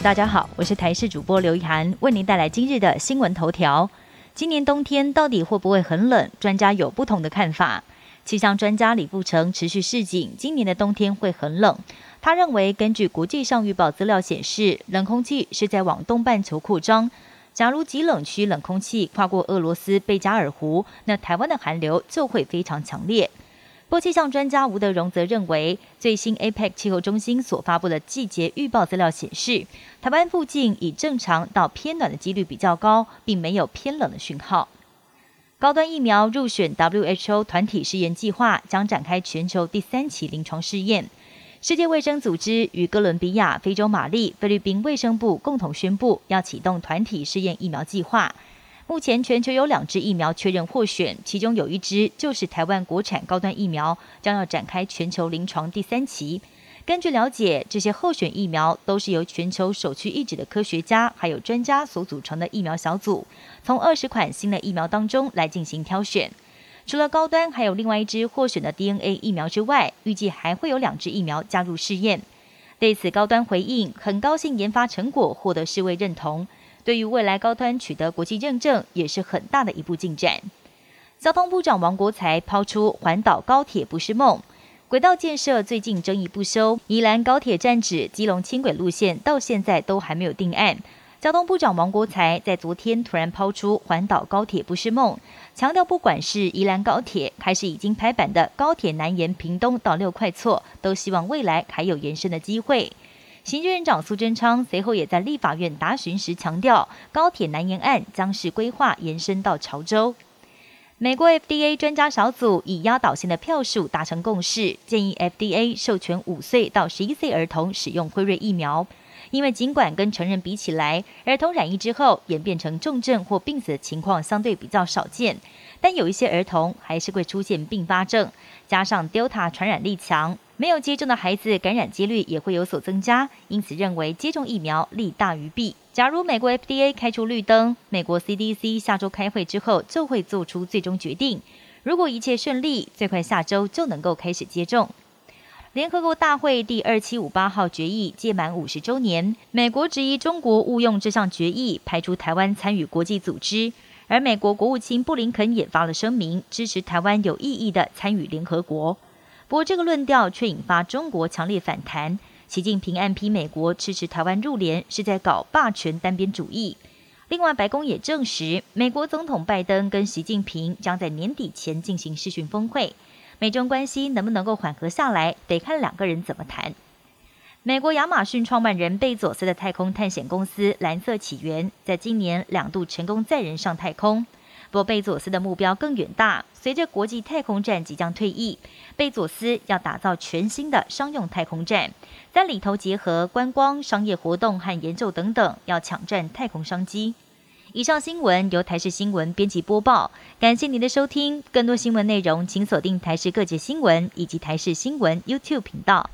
大家好，我是台视主播刘一涵，为您带来今日的新闻头条。今年冬天到底会不会很冷？专家有不同的看法。气象专家李富成持续示警，今年的冬天会很冷。他认为，根据国际上预报资料显示，冷空气是在往东半球扩张。假如极冷区冷空气跨过俄罗斯贝加尔湖，那台湾的寒流就会非常强烈。波气象专家吴德荣则认为，最新 APEC 气候中心所发布的季节预报资料显示，台湾附近以正常到偏暖的几率比较高，并没有偏冷的讯号。高端疫苗入选 WHO 团体试验计划，将展开全球第三期临床试验。世界卫生组织与哥伦比亚、非洲马利、菲律宾卫生部共同宣布，要启动团体试验疫苗计划。目前全球有两支疫苗确认获选，其中有一支就是台湾国产高端疫苗，将要展开全球临床第三期。根据了解，这些候选疫苗都是由全球首屈一指的科学家还有专家所组成的疫苗小组，从二十款新的疫苗当中来进行挑选。除了高端，还有另外一支获选的 DNA 疫苗之外，预计还会有两支疫苗加入试验。对此，高端回应很高兴研发成果获得世卫认同。对于未来高端取得国际认证，也是很大的一步进展。交通部长王国才抛出环岛高铁不是梦，轨道建设最近争议不休，宜兰高铁站址基隆轻轨路线到现在都还没有定案。交通部长王国才在昨天突然抛出环岛高铁不是梦，强调不管是宜兰高铁，还是已经拍板的高铁南延屏东到六块厝，都希望未来还有延伸的机会。行政院长苏贞昌随后也在立法院答询时强调，高铁南延案将是规划延伸到潮州。美国 FDA 专家小组以压倒性的票数达成共识，建议 FDA 授权五岁到十一岁儿童使用辉瑞疫苗。因为尽管跟成人比起来，儿童染疫之后演变成重症或病死的情况相对比较少见，但有一些儿童还是会出现并发症，加上 Delta 传染力强。没有接种的孩子感染几率也会有所增加，因此认为接种疫苗利大于弊。假如美国 FDA 开出绿灯，美国 CDC 下周开会之后就会做出最终决定。如果一切顺利，最快下周就能够开始接种。联合国大会第二七五八号决议届满五十周年，美国质疑中国误用这项决议，排除台湾参与国际组织，而美国国务卿布林肯也发了声明，支持台湾有意义的参与联合国。不过，这个论调却引发中国强烈反弹。习近平暗批美国支持台湾入联是在搞霸权单边主义。另外，白宫也证实，美国总统拜登跟习近平将在年底前进行视讯峰会。美中关系能不能够缓和下来，得看两个人怎么谈。美国亚马逊创办人贝佐斯的太空探险公司蓝色起源，在今年两度成功载人上太空。不过，贝佐斯的目标更远大。随着国际太空站即将退役，贝佐斯要打造全新的商用太空站，在里头结合观光、商业活动和研究等等，要抢占太空商机。以上新闻由台视新闻编辑播报，感谢您的收听。更多新闻内容，请锁定台视各界新闻以及台视新闻 YouTube 频道。